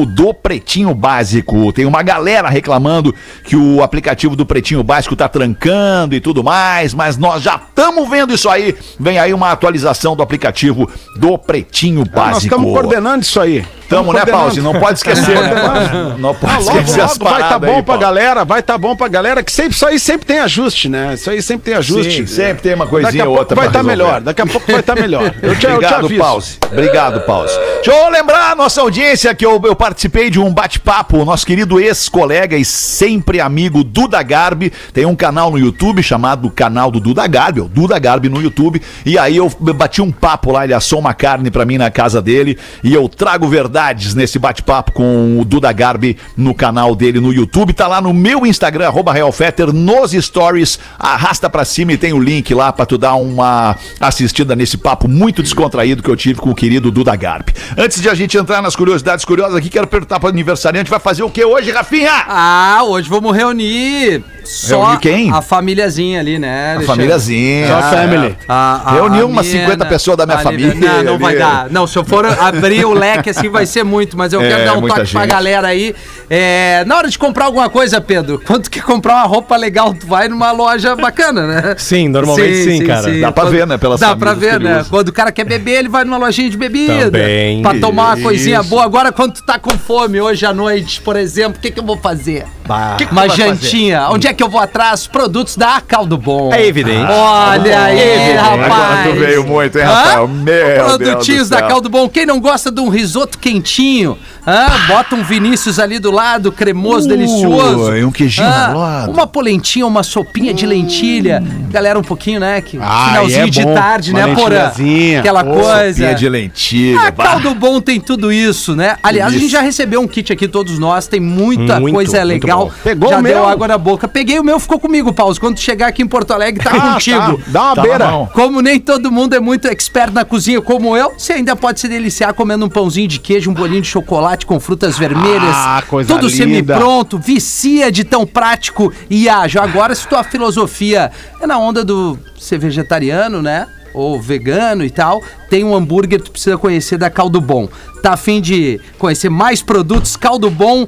do Pretinho Básico. Tem uma galera reclamando que o aplicativo do Pretinho Básico tá trancando e tudo mais, mas nós já estamos vendo isso aí. Vem aí uma atualização do aplicativo do Pretinho nós Básico. estamos coordenando isso aí. Tamo, né. Pause? Não pode esquecer, né? [LAUGHS] Não pode Ah, logo, esquecer as logo vai paradas tá bom aí, pra galera, vai tá bom pra galera, que sempre, isso aí sempre tem ajuste, né? Isso aí sempre tem ajuste. Sim, sempre tem uma coisinha ou outra vai resolver. melhor, daqui a pouco vai estar melhor. Eu te, eu te Obrigado. Pause. Obrigado, Pause. Deixa eu lembrar a nossa audiência que eu, eu participei de um bate-papo. Nosso querido ex-colega e sempre amigo Duda Garbi tem um canal no YouTube chamado Canal do Duda Garbi, o Duda Garbi no YouTube. E aí eu bati um papo lá, ele assou uma carne pra mim na casa dele. E eu trago verdades nesse bate-papo com o Duda Garbi no canal dele no YouTube. Tá lá no meu Instagram, arroba Realfetter, nos stories. Arrasta pra cima e tem o link lá pra tu dar uma assistida nesse papo muito descontraído que eu tive com o querido Duda Garbi. Antes de a gente entrar nas curiosidades curiosas aqui, quero perguntar pro aniversariante, vai fazer o que hoje, Rafinha? Ah, hoje vamos reunir só Reunir quem? a famíliazinha ali, né? A famíliazinha. Só a family. A, a, Reuniu a umas 50 pessoas da minha família Não, não ali. vai dar. Não, se eu for abrir o leque assim vai ser muito, mas eu É, quero dar um toque pra gente. galera aí. É, na hora de comprar alguma coisa, Pedro, quando tu quer comprar uma roupa legal, tu vai numa loja bacana, né? Sim, normalmente sim, cara. Dá pra Quando- ver, né, pelas Dá pra ver, né? Quando o cara quer beber, ele vai numa lojinha de bebida. Também. Pra tomar uma coisinha Isso. boa. Agora, quando tu tá com fome hoje à noite, por exemplo, o que que eu vou fazer? Uma jantinha. Onde é que eu vou atrás? Produtos da Caldo Bom. É evidente. Olha aí, rapaz. Agora tu veio muito, hein? Rafael? Meu Deus Produtinhos da. Caldo Bom. Quem não gosta de um risoto quentinho, hã? bota um Vinícius ali do lado, cremoso, delicioso. e um queijinho do lado. Uma polentinha, uma sopinha de lentilha. Galera, um pouquinho, né? Que Ah, finalzinho é de bom. tarde, Uma né, Porã? Aquela Pô, coisa. Sopinha de lentilha. A bah. Caldo Bom tem tudo isso, né? Aliás, a gente já recebeu um kit aqui, todos nós, tem muita Muito, coisa legal. Pegou já o deu meu? água na boca. Peguei o meu, ficou comigo, Paulo. Quando tu chegar aqui em Porto Alegre, tá Ah, contigo. tá. Dá uma Tá beira. Como nem todo mundo é muito expert na cozinha como eu, você ainda pode se deliciar comendo um pãozinho de queijo, um bolinho de chocolate com frutas vermelhas. Ah, coisa tudo semi-pronto, vicia de tão prático e ágil. Agora, se tua filosofia é na onda do ser vegetariano, né? Ou vegano e tal, tem um hambúrguer que tu precisa conhecer da Caldo Bom. Tá a fim de conhecer mais produtos? caldobom.com.br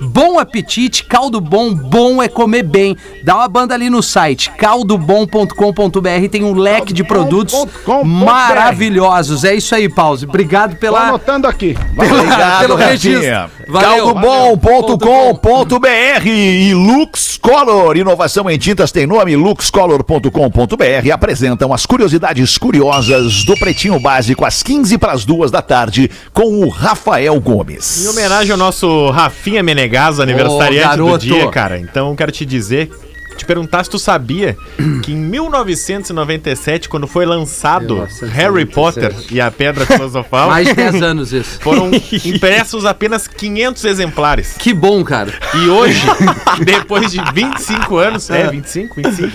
Bom apetite, caldo bom, bom é comer bem. Dá uma banda ali no site, caldobom.com.br, tem um leque de produtos maravilhosos. É isso aí, Pause. Obrigado Tô pela, anotando aqui. [LAUGHS] Obrigado, pelo registro. Caldobom.com.br e Lux Color. Inovação em tintas tem nome. luxcolor.com.br apresentam as curiosidades curiosas do Pretinho Básico às 15 para as 2 da tarde com o Rafael Gomes. Em homenagem ao nosso Rafinha Menegas, aniversariante do dia, cara. Então quero te dizer, te perguntar se tu sabia que em 1997, quando foi lançado 1997. Harry Potter e a Pedra Filosofal, [LAUGHS] Mais de 10 anos isso. foram [LAUGHS] impressos apenas 500 exemplares. Que bom, cara. E hoje, [LAUGHS] depois de 25 anos, é 25, 25,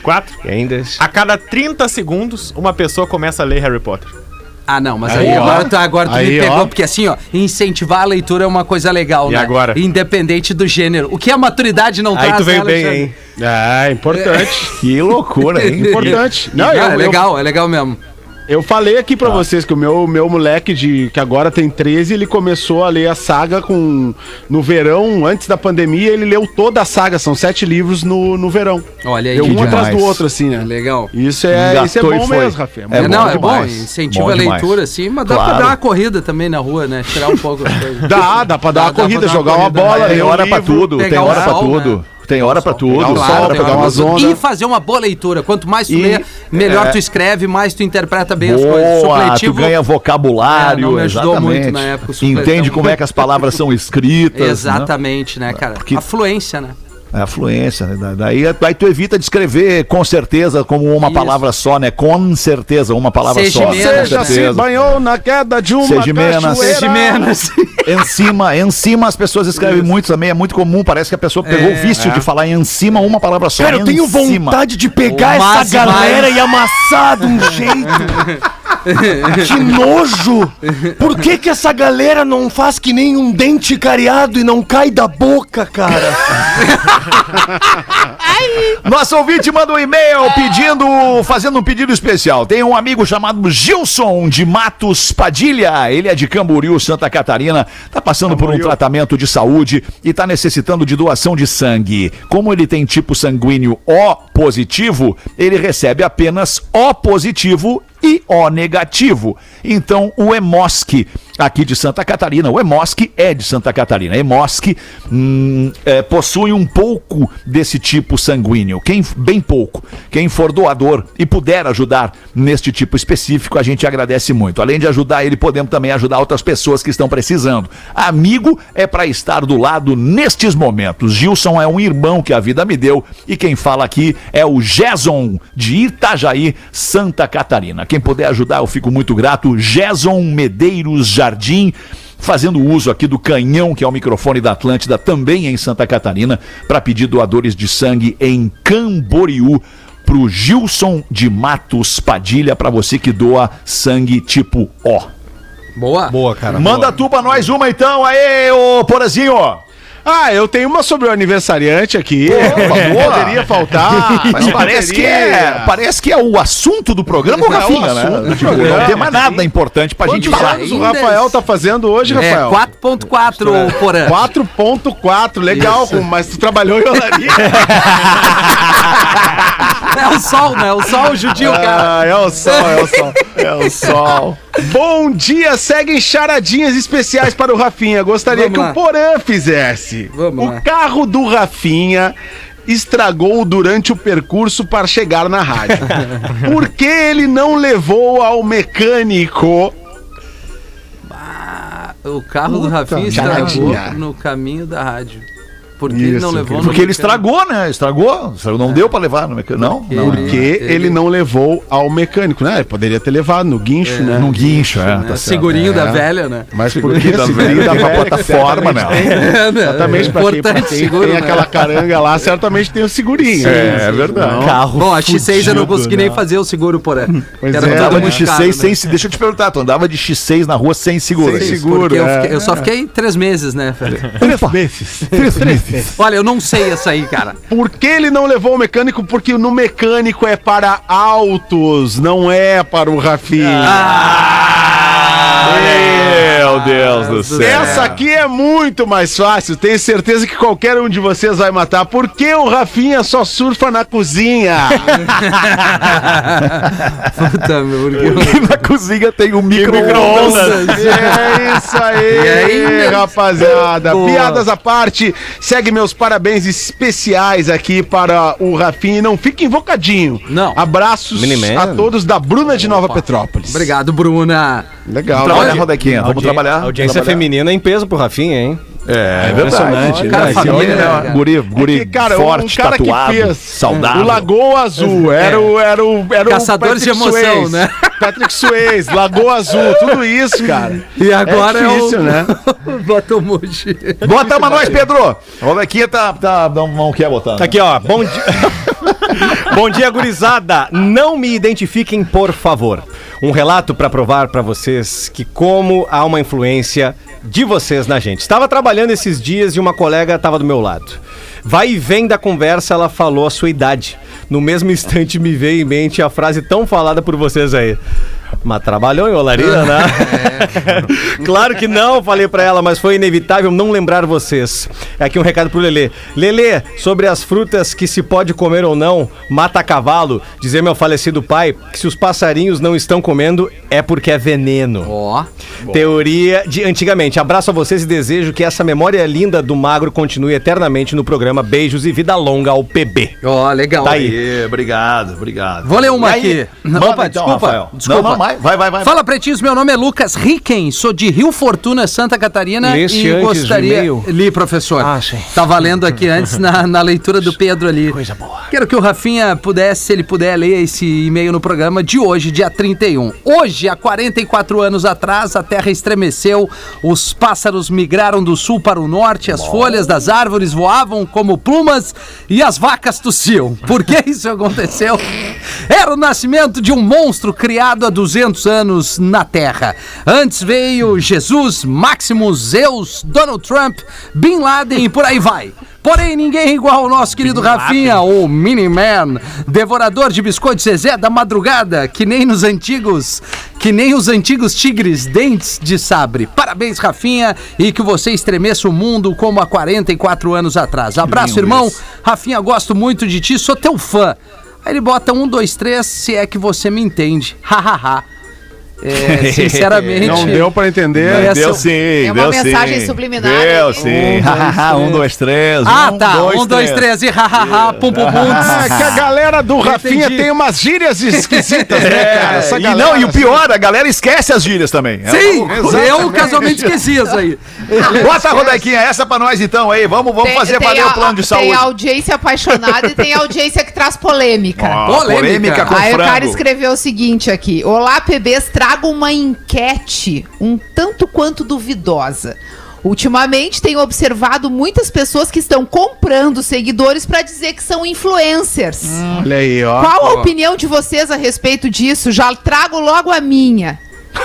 24, E ainda. a cada 30 segundos uma pessoa começa a ler Harry Potter. Ah, não, mas aí, Aí, agora, tu, agora tu Aí, me pegou, ó. porque assim, ó, incentivar a leitura é uma coisa legal, E né? agora? Independente do gênero. O que a maturidade não Aí traz, tu veio né, bem, hein? É, importante. [LAUGHS] Que loucura, hein? [LAUGHS] Importante. Não, Ah, eu, é eu- legal, é legal mesmo. Eu falei aqui pra vocês que o meu, meu moleque, de, que agora tem 13, ele começou a ler a saga com. No verão, antes da pandemia, ele leu toda a saga, são sete livros no, no verão. Olha aí, Deu um demais. atrás do outro, assim, né? legal. Isso é, isso é bom mesmo, Rafinha. É É, bom não, é bom, incentiva Bom a leitura, assim, mas dá pra Claro. dar uma corrida também na rua, né? Tirar um pouco as coisas. Dá, dá pra dar Dá- uma dá corrida, uma jogar uma corrida, bola? Tem um hora pra livro. tudo, tem hora pra sol, tudo. né? Tem hora pra tudo. pegar o sol, hora pra pegar tudo. umas ondas. E fazer uma boa leitura. Quanto mais tu E- lê, melhor é. tu escreve, mais tu interpreta bem as coisas. Boa, tu ganha vocabulário, É, não me ajudou exatamente. muito na época. Entende como é que as palavras são escritas. né? Exatamente, né, cara? Porque- A fluência, né? É a fluência, né? Da- Daí, daí tu evita de escrever com certeza como uma Isso. palavra só, né? Com certeza, uma palavra Seja só. Você já se certeza. banhou na queda de uma Seja menos. Seja. Em cima, em cima as pessoas escrevem muito também, é muito comum, parece que a pessoa pegou É, o vício de falar em cima uma palavra só. Cara, eu tenho cima. vontade de pegar essa galera mais. e amassar de um jeito. [LAUGHS] [LAUGHS] que nojo! Por que que essa galera não faz que nem um dente cariado e não cai da boca, cara? Nosso ouvinte manda um e-mail pedindo, fazendo um pedido especial. Tem um amigo chamado Gilson de Matos Padilha. Ele é de Camboriú, Santa Catarina. Tá passando por um tratamento de saúde e tá necessitando de doação de sangue. Como ele tem tipo sanguíneo O positivo, ele recebe apenas O positivo e O negativo. Então, o Emosc, aqui de Santa Catarina, o Emosc é de Santa Catarina. Emosc hum, é, possui um pouco desse tipo sanguíneo, quem, bem pouco. Quem for doador e puder ajudar neste tipo específico, a gente agradece muito. Além de ajudar ele, podemos também ajudar outras pessoas que estão precisando. Amigo é para estar do lado nestes momentos. Gilson é um irmão que a vida me deu e quem fala aqui é o Jason de Itajaí, Santa Catarina. Quem puder ajudar, eu fico muito grato. Jason Medeiros Jardim fazendo uso aqui do canhão, que é o microfone da Atlântida, também em Santa Catarina, para pedir doadores de sangue em Camboriú. Pro Gilson de Matos Padilha, para você que doa sangue tipo O. Boa. Boa, cara. Manda tu pra nós uma então, aí, ô Porazinho. Ah, eu tenho uma sobre o aniversariante aqui. boa. Poderia faltar. Mas não parece que, é, parece que é o assunto do programa, o É o Rafinha, né? assunto do programa, não tem mais nada importante pra gente Quantos falar. anos o Rafael tá fazendo hoje, É, Rafael? 4.4, Porã. 4.4, legal, com- mas tu trabalhou em olaria. [LAUGHS] É o sol, né? O sol judia o cara. Ah, é o sol, é o sol. É o [LAUGHS] sol. Bom dia, seguem charadinhas especiais para o Rafinha. Gostaria Vamos que lá. o Porã fizesse. Vamos o lá. carro do Rafinha estragou durante o percurso para chegar na rádio. [LAUGHS] Por que ele não levou ao mecânico? O carro do Rafinha estragou charadinha. no caminho da rádio. Por que ele não levou no Porque ele estragou, né? Estragou. Não deu pra levar no mecânico. Não, Porque não. ele- Porque ele não levou ao mecânico, né? Ele poderia ter levado no guincho, né? Num guincho, é. Né? Tá certo. Segurinho da É. velha, né? Mas porque da segurinho velha, da uma [LAUGHS] velha, plataforma, né? É, [LAUGHS] né? Exatamente, pra quem, pra Importante quem seguro, tem né? aquela caranga lá, certamente tem o segurinho. É, é verdade. Carro Bom, a X6 eu não consegui né? nem fazer o seguro por ela. É, Andava de muito X6 caro, sem. né? Deixa eu te perguntar, tu andava de X6 na rua sem seguro. Sem é seguro. Porque eu, é. só fiquei três meses, né, velho? Três meses. Três meses. [LAUGHS] Olha, eu não sei essa aí, cara. Por que ele não levou o mecânico? Porque no mecânico é para autos, não é para o Rafinha. Meu Deus do céu. Essa aqui é muito mais fácil. Tenho certeza que qualquer um de vocês vai matar. Por que o Rafinha só surfa na cozinha? [LAUGHS] Puta, meu, porque na cozinha tem um micro-ondas. É isso aí, E aí, rapaziada. Boa. Piadas à parte, segue meus parabéns especiais aqui para o Rafinha. E não fique invocadinho. Não. Abraços Miniman. a todos da Bruna de Nova Petrópolis. Obrigado, Bruna. Legal. Trabalha, né? Rodequinha. Vamos trabalhar. Audiência trabalhar. feminina em peso pro Rafinha, hein? É, é Impressionante, verdade. Cara, Esse família, homem, né, né, cara? Guri, guri Porque, cara, forte, o cara tatuado, que fez saudável. o Lagoa Azul, era o, era o, era o Caçadores de emoção, Swayze. né? Patrick Swayze, Lagoa Azul, tudo isso, cara. E agora é, difícil, [LAUGHS] o... né? Botomushi. Bota uma nós, Pedro. O Rodequinha tá, tá, não, não quer botar. Tá aqui, ó. Bom dia. [LAUGHS] [LAUGHS] Bom dia, gurizada. Não me identifiquem, por favor. Um relato pra provar pra vocês que como há uma influência de vocês na gente. Estava trabalhando esses dias e uma colega estava do meu lado. Vai e vem da conversa, ela falou a sua idade. No mesmo instante me veio em mente a frase tão falada por vocês aí. Mas trabalhou em olaria, né? [LAUGHS] claro que não, falei pra ela, mas foi inevitável não lembrar vocês. É aqui um recado pro Lelê. Lelê, sobre as frutas que se pode comer ou não, mata cavalo. Dizer meu falecido pai que se os passarinhos não estão comendo é porque é veneno. Ó. Teoria de antigamente. Abraço a vocês e desejo que essa memória linda do magro continue eternamente no programa Beijos e Vida Longa ao PB. Ó, legal. Tá aí. Aê, obrigado, obrigado. Vou ler uma aí? aqui. Manda Opa, então, desculpa. Rafael. Desculpa. Não, não, vai, vai, vai. vai. Fala, pretinhos, meu nome é Lucas Ricken, sou de Rio Fortuna, Santa Catarina Leste e gostaria... e-mail? Li, professor. Ah, sim. Tá valendo aqui antes na, na leitura do Pedro ali. Coisa boa. Quero que o Rafinha pudesse, se ele puder, ler esse e-mail no programa de hoje, dia 31. Hoje, há 44 anos atrás, a Terra estremeceu, os pássaros migraram do sul para o norte, as folhas das árvores voavam como plumas e as vacas tossiam. Por que isso aconteceu? [LAUGHS] Era o nascimento de um monstro criado há 200 anos na Terra. Antes veio Jesus, Maximus, Zeus, Donald Trump, Bin Laden e por aí vai. Porém, ninguém é igual ao nosso querido Rafinha, o Mini-Man, devorador de biscoitos Zezé da madrugada, que nem nos antigos, que nem os antigos tigres dentes de sabre. Parabéns, Rafinha, e que você estremeça o mundo como há 44 anos atrás. Abraço, irmão. Rafinha, gosto muito de ti, sou teu fã. Aí ele bota um, dois, três, se é que você me entende. [LAUGHS] Hahaha. É, [LAUGHS] sinceramente. Não deu pra entender. Essa- Deu sim, É uma deu mensagem sim. subliminar, Deu hein? sim. Um, dois, [LAUGHS] três. Ah, tá. Um, dois, três e hahaha, pum, pum, pum. Ah, que a galera do Rafinha Entendi. tem umas gírias esquisitas, né, [LAUGHS] cara? Essa É, e galera, não, e o assim, pior, a galera esquece as gírias também. É Sim, uma- eu casualmente esqueci isso aí. Bota a Rodequinha, essa pra nós então aí. Vamos, vamos Tem- fazer tem valer a- o plano de Tem saúde. a audiência apaixonada e tem audiência que traz polêmica. Polêmica. polêmica com Aí o cara escreveu o seguinte aqui: Olá, PBs, trago uma enquete um tanto quanto duvidosa. Ultimamente tenho observado muitas pessoas que estão comprando seguidores para dizer que são influencers. Olha aí, ó. Qual a opinião de vocês a respeito disso? Já trago logo a minha.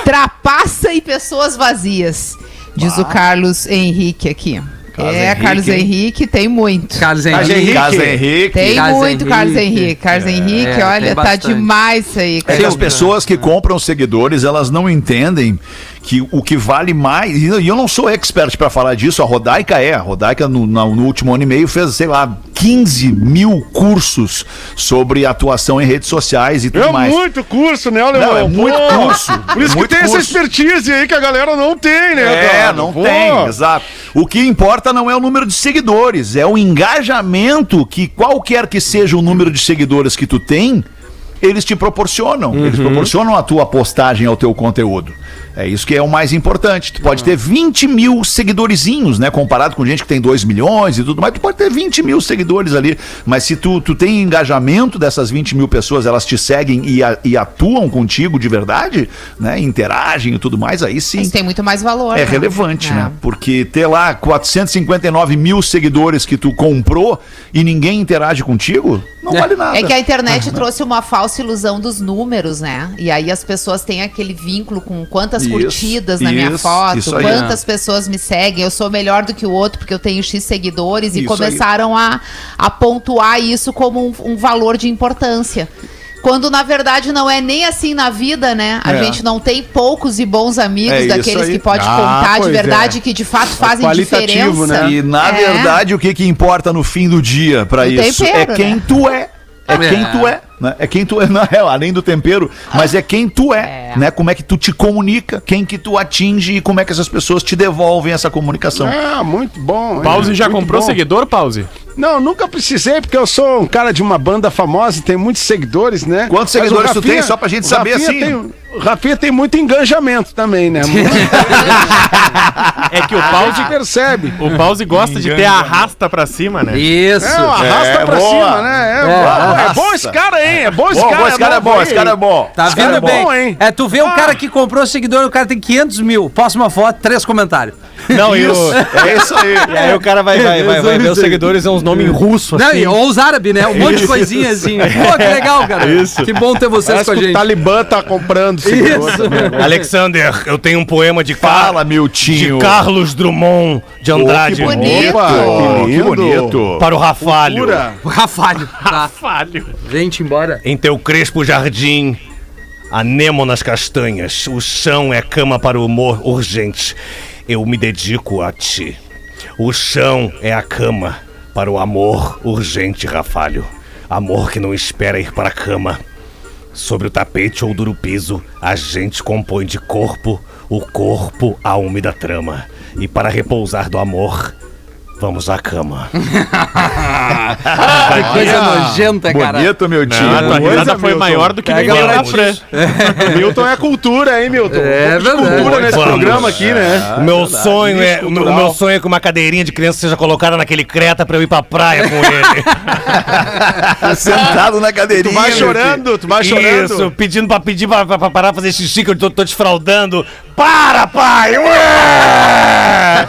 Trapaça e pessoas vazias. Diz o Carlos Henrique aqui. Carlos é, Henrique, Carlos hein? Henrique tem muito. Carlos Henrique. Henrique. Casa Henrique. Tem Carlos muito Henrique. Carlos Henrique. Carlos Henrique, é, olha, tá bastante. demais isso aí, É cara. que as pessoas que compram seguidores, elas não entendem que o que vale mais, e eu não sou expert para falar disso, a Rodaica é. A Rodaica, no, no último ano e meio, fez, sei lá, 15 mil cursos sobre atuação em redes sociais e tudo É mais. muito curso, né, Leandro? Não, é muito curso. Por isso É que tem essa curso. expertise aí que a galera não tem, né, É, cara? não Pô. tem, exato. O que importa não é o número de seguidores, é o engajamento que qualquer que seja o número de seguidores que tu tem, eles te proporcionam. Eles proporcionam a tua postagem ao teu conteúdo. É isso que é o mais importante. Tu pode ter 20 mil seguidorzinhos, né? Comparado com gente que tem 2 milhões e tudo mais, tu pode ter 20 mil seguidores ali. Mas se tu, tu tem engajamento dessas 20 mil pessoas, elas te seguem e, a- e atuam contigo de verdade, né? Interagem e tudo mais, aí sim. Isso tem muito mais valor. É né? relevante, É. né? Porque ter lá 459 mil seguidores que tu comprou e ninguém interage contigo, não vale nada. É que a internet [LAUGHS] trouxe uma falsa ilusão dos números, né? E aí as pessoas têm aquele vínculo com quantas Isso, curtidas na minha foto, quantas pessoas me seguem, eu sou melhor do que o outro porque eu tenho X seguidores e Isso começaram a, a pontuar isso como um, um valor de importância. Quando na verdade não é nem assim na vida, né? A É. gente não tem poucos e bons amigos É daqueles que pode Ah, contar de pois verdade é. que de fato fazem qualitativo, diferença. né? E na É. verdade, o que que importa no fim do dia pra O isso é quem né? tu é. É É. quem tu é, né? É quem tu é, [LAUGHS] na real, além do tempero, mas é quem tu é, É. né? Como é que tu te comunica, quem que tu atinge e como é que essas pessoas te devolvem essa comunicação. Ah, muito bom. Pause é, já comprou bom. seguidor, Pause? Não, nunca precisei, porque eu sou um cara de uma banda famosa e tem muitos seguidores, né? Quantos Mas o seguidores tu tem, só pra gente o saber, Rafinha assim? Tem, o Rafinha tem muito engajamento também, né? [LAUGHS] É que o A Pause, gente percebe. o Pause gosta de ter arrasta pra cima, né? Isso. É, arrasta É, pra boa. cima, né? É, É, bom, é bom esse cara, hein? É bom esse Bom, cara. bom, esse cara é bom, aí. esse cara é bom. Tá vendo é bem? bom, hein? É, tu vê o cara que comprou seguidor, o cara tem 500 mil. Posta uma foto, três comentários. Não, e, o, É isso aí. e aí o cara vai, vai, vai, vai ver os seguidores, é uns nomes em russo, Não, assim. e- ou os árabes, né? Um monte de coisinha assim. Pô, que legal, cara. Isso. Que bom ter vocês Parece com a que o gente. Talibã tá comprando seguidor Isso. também. Alexander, eu tenho um poema de, Car- Fala, meu de tio. Carlos Drummond de Andrade que bonito. Opa, Oh, que bonito. para o Rafalho. O Rafalho. Tá. Falho. Gente, embora. Em teu crespo jardim, anêmonas castanhas, o chão é cama para o humor urgente. Eu me dedico a ti. O chão é a cama para o amor urgente, Rafalho. Amor que não espera ir para a cama. Sobre o tapete ou duro piso, a gente compõe de corpo o corpo a úmida trama. E para repousar do amor, vamos à cama. [LAUGHS] Que coisa nojenta, cara. Bonito, meu tio. Ah, tua coisa, risada foi Milton. maior do que Pega ninguém pra da ti. Fran. Milton é cultura, hein, Milton? É Um verdade. cultura nesse Vamos. programa aqui, né? O meu sonho é, o meu, o sonho é que uma cadeirinha de criança seja colocada naquele creta pra eu ir pra praia com ele. [LAUGHS] Sentado na cadeirinha. Tu vai chorando, tu vai chorando. Isso, pedindo pra pedir pra, pra- pra parar fazer xixi que eu tô, tô te fraudando. Para, pai! Ué!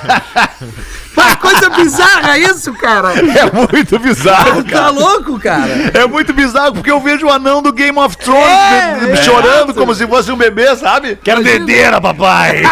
[LAUGHS] Mas coisa bizarra isso, cara. É muito bizarro, Tá cara. louco, cara? É muito bizarro porque eu vejo o anão do Game of Thrones É, me- é, chorando como se fosse um bebê, sabe? Quero dedeira, papai! [LAUGHS]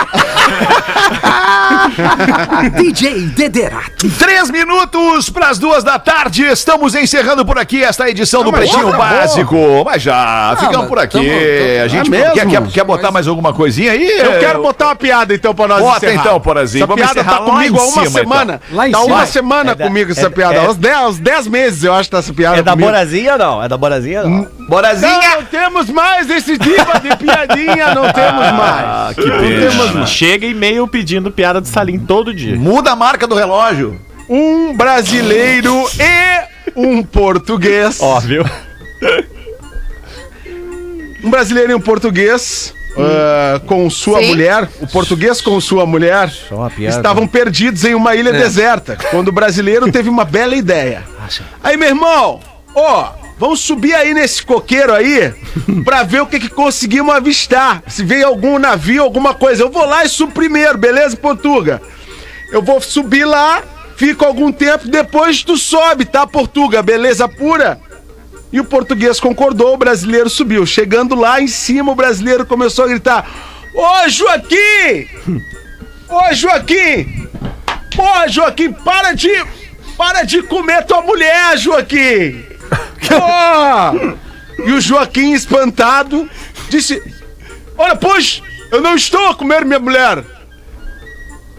DJ Dederato. Três minutos para as duas da tarde. Estamos encerrando por aqui esta edição do mas Pretinho já acabou. Básico. Mas já, ficamos mas por aqui. tamo- tamo- A gente Ah, mesmo? quer, quer, quer botar mais alguma coisinha aí? Eu quero botar uma piada então pra nós Bota encerrar. então, Porazinho. Essa Vamos piada encerrar tá comigo há uma cima, semana. Lá em tá cima. uma semana É da- comigo essa é- piada. é- Uns 10 uns 10 meses eu acho que tá essa piada É da comigo. Borazinha ou não? É da Borazinha ou não? Borazinha! Não, não temos mais esse tipo de piadinha, não temos mais. Ah, que pena. Chega e-mail pedindo piada de salim todo dia. Muda a marca do relógio. Um brasileiro e um português. Óbvio. Um brasileiro e um português. Ah, com sua Sim. mulher, o português com sua mulher, estavam perdidos em uma ilha deserta, quando o brasileiro teve uma bela ideia. Aí, meu irmão, ó, vamos subir aí nesse coqueiro aí pra ver o que, que conseguimos avistar. Se veio algum navio, alguma coisa. Eu vou lá e subo primeiro, beleza, Portuga? Eu vou subir lá, fico algum tempo, depois tu sobe, tá, Portuga? Beleza pura? E o português concordou, o brasileiro subiu. Chegando lá em cima, o brasileiro começou a gritar: Ô Joaquim! Ô Joaquim! Pô, Joaquim, para de. Para de comer tua mulher, Joaquim! [LAUGHS] Pô! E o Joaquim, espantado, disse: Olha, pois, Eu não estou a comer minha mulher.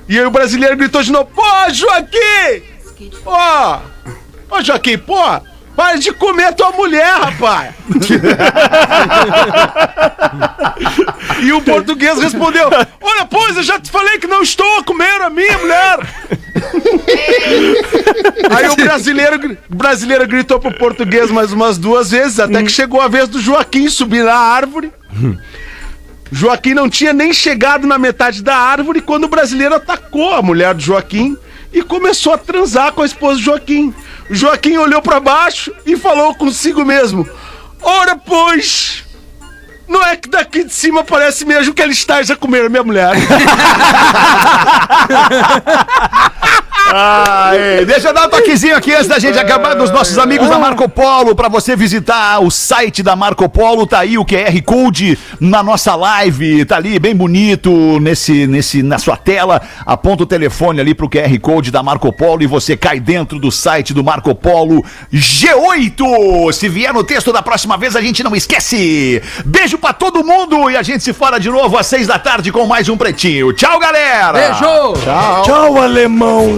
E aí o brasileiro gritou de novo: Pô, Joaquim! Ó! Ô, Joaquim, pô! Para de comer tua mulher, rapaz! e o português respondeu: Olha, pois, eu já te falei que não estou a comer a minha mulher! Aí o brasileiro, brasileiro gritou pro português mais umas duas vezes, até que chegou a vez do Joaquim subir na árvore. Joaquim não tinha nem chegado na metade da árvore quando o brasileiro atacou a mulher do Joaquim e começou a transar com a esposa Joaquim. Joaquim olhou pra baixo e falou consigo mesmo: Ora, pois, não é que daqui de cima parece mesmo que ele esteja a comer minha mulher. [LAUGHS] Deixa eu dar um toquezinho aqui antes da gente acabar dos nossos amigos da Marco Polo para você visitar o site da Marco Polo, tá aí o QR Code na nossa live, tá ali bem bonito nesse nesse na sua tela. Aponta o telefone ali pro QR Code da Marco Polo e você cai dentro do site do Marco Polo G8. Se vier no texto da próxima vez a gente não esquece. Beijo pra todo mundo e a gente se fala de novo às seis da tarde com mais um pretinho. Tchau, galera. Beijo! Tchau, alemão.